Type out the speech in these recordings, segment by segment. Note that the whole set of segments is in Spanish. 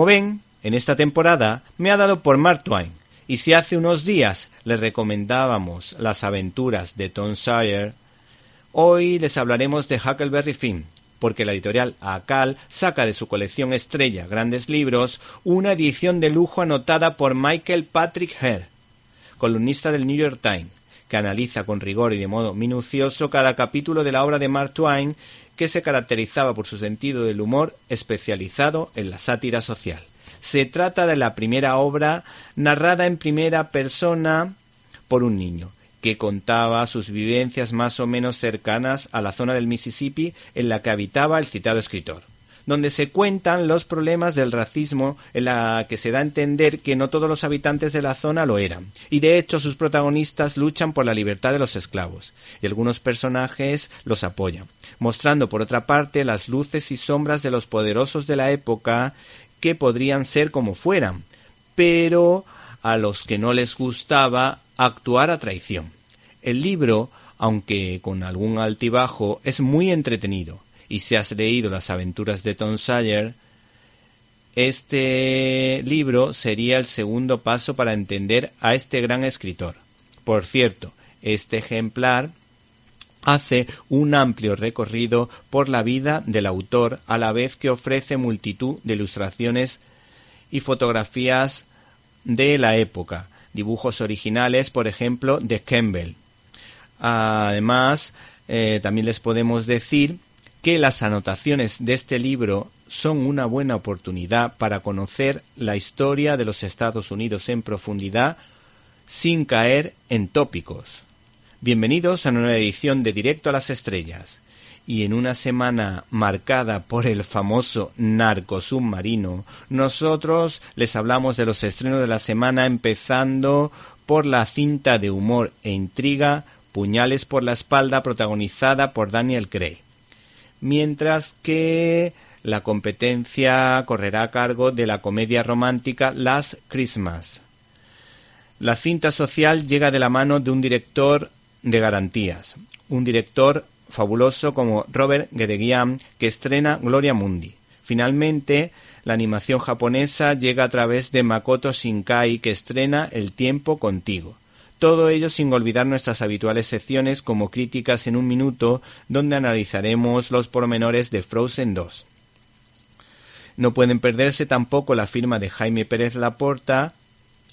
Como ven, en esta temporada me ha dado por Mark Twain, y si hace unos días les recomendábamos las aventuras de Tom Sawyer, hoy les hablaremos de Huckleberry Finn, porque la editorial Acal saca de su colección estrella Grandes Libros una edición de lujo anotada por Michael Patrick Hare, columnista del New York Times, que analiza con rigor y de modo minucioso cada capítulo de la obra de Mark Twain, que se caracterizaba por su sentido del humor especializado en la sátira social. Se trata de la primera obra narrada en primera persona por un niño, que contaba sus vivencias más o menos cercanas a la zona del Mississippi en la que habitaba el citado escritor donde se cuentan los problemas del racismo en la que se da a entender que no todos los habitantes de la zona lo eran, y de hecho sus protagonistas luchan por la libertad de los esclavos, y algunos personajes los apoyan, mostrando por otra parte las luces y sombras de los poderosos de la época que podrían ser como fueran, pero a los que no les gustaba actuar a traición. El libro, aunque con algún altibajo, es muy entretenido, y si has leído las aventuras de Tom Sawyer, este libro sería el segundo paso para entender a este gran escritor. Por cierto, este ejemplar hace un amplio recorrido por la vida del autor a la vez que ofrece multitud de ilustraciones y fotografías de la época, dibujos originales, por ejemplo, de Campbell. Además, eh, también les podemos decir que las anotaciones de este libro son una buena oportunidad para conocer la historia de los Estados Unidos en profundidad sin caer en tópicos. Bienvenidos a una nueva edición de Directo a las Estrellas. Y en una semana marcada por el famoso narco submarino, nosotros les hablamos de los estrenos de la semana empezando por la cinta de humor e intriga Puñales por la espalda protagonizada por Daniel Craig mientras que la competencia correrá a cargo de la comedia romántica Last Christmas. La cinta social llega de la mano de un director de garantías, un director fabuloso como Robert Gedeguian que estrena Gloria Mundi. Finalmente, la animación japonesa llega a través de Makoto Shinkai que estrena El tiempo contigo. Todo ello sin olvidar nuestras habituales secciones como críticas en un minuto, donde analizaremos los pormenores de Frozen 2. No pueden perderse tampoco la firma de Jaime Pérez Laporta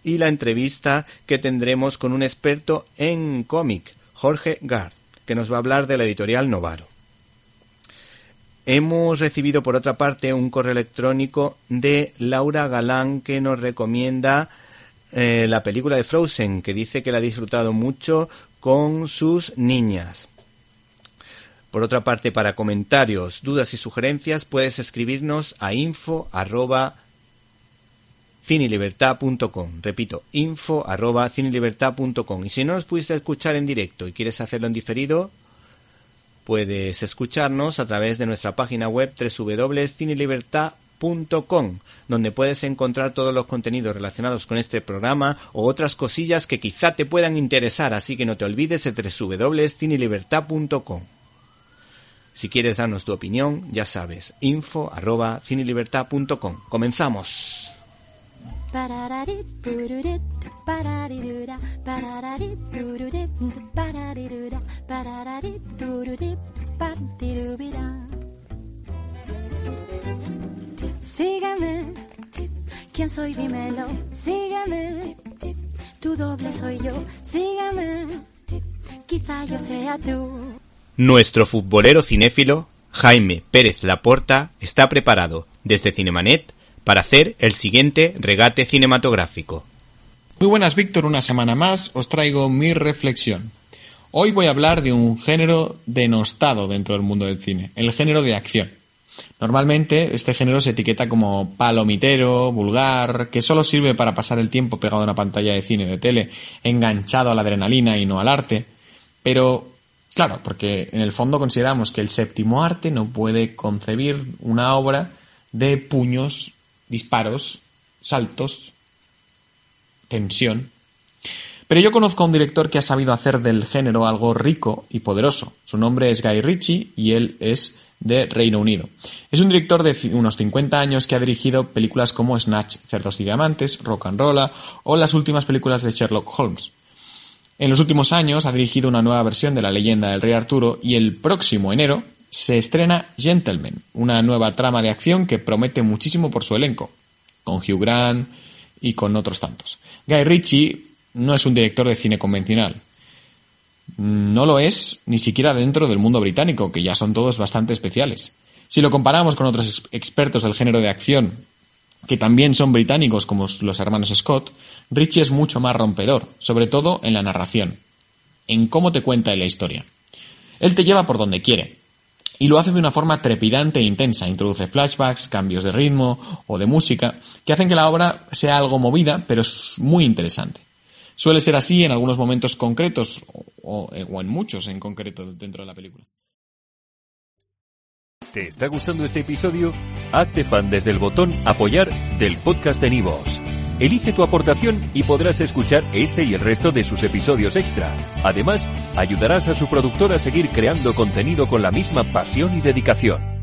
y la entrevista que tendremos con un experto en cómic, Jorge Gard, que nos va a hablar de la editorial Novaro. Hemos recibido por otra parte un correo electrónico de Laura Galán que nos recomienda eh, la película de Frozen, que dice que la ha disfrutado mucho con sus niñas. Por otra parte, para comentarios, dudas y sugerencias, puedes escribirnos a info arroba cinelibertad.com. Repito, info arroba cinelibertad.com. Y si no nos pudiste escuchar en directo y quieres hacerlo en diferido, puedes escucharnos a través de nuestra página web www.cinelibertad.com, donde puedes encontrar todos los contenidos relacionados con este programa o otras cosillas que quizá te puedan interesar, así que no te olvides de www.cinelibertad.com. Si quieres darnos tu opinión, ya sabes, info arroba. Comenzamos. Par- ¿Quién soy? Dímelo. Sígueme. Tu doble soy yo. Sígueme. Quizá yo sea tú. Nuestro futbolero cinéfilo, Jaime Pérez Laporta, está preparado desde Cinemanet para hacer el siguiente regate cinematográfico. Muy buenas, Víctor. Una semana más os traigo mi reflexión. Hoy voy a hablar de un género denostado dentro del mundo del cine, el género de acción. Normalmente este género se etiqueta como palomitero, vulgar, que solo sirve para pasar el tiempo pegado a una pantalla de cine o de tele, enganchado a la adrenalina y no al arte. Pero, claro, porque en el fondo consideramos que el séptimo arte no puede concebir una obra de puños, disparos, saltos, tensión. Pero yo conozco a un director que ha sabido hacer del género algo rico y poderoso. Su nombre es Guy Ritchie y él es de Reino Unido. Es un director de unos 50 años que ha dirigido películas como Snatch, Cerdos y Diamantes, Rock and Rolla o las últimas películas de Sherlock Holmes. En los últimos años ha dirigido una nueva versión de la leyenda del Rey Arturo y el próximo enero se estrena Gentleman, una nueva trama de acción que promete muchísimo por su elenco, con Hugh Grant y con otros tantos. Guy Ritchie no es un director de cine convencional. No lo es ni siquiera dentro del mundo británico, que ya son todos bastante especiales. Si lo comparamos con otros ex- expertos del género de acción, que también son británicos como los hermanos Scott, Ritchie es mucho más rompedor, sobre todo en la narración, en cómo te cuenta la historia. Él te lleva por donde quiere, y lo hace de una forma trepidante e intensa. Introduce flashbacks, cambios de ritmo o de música que hacen que la obra sea algo movida, pero es muy interesante. Suele ser así en algunos momentos concretos o, en muchos en concreto dentro de la película. ¿Te está gustando este episodio? Hazte fan desde el botón Apoyar del podcast de Nivos. Elige tu aportación y podrás escuchar este y el resto de sus episodios extra. Además, ayudarás a su productor a seguir creando contenido con la misma pasión y dedicación.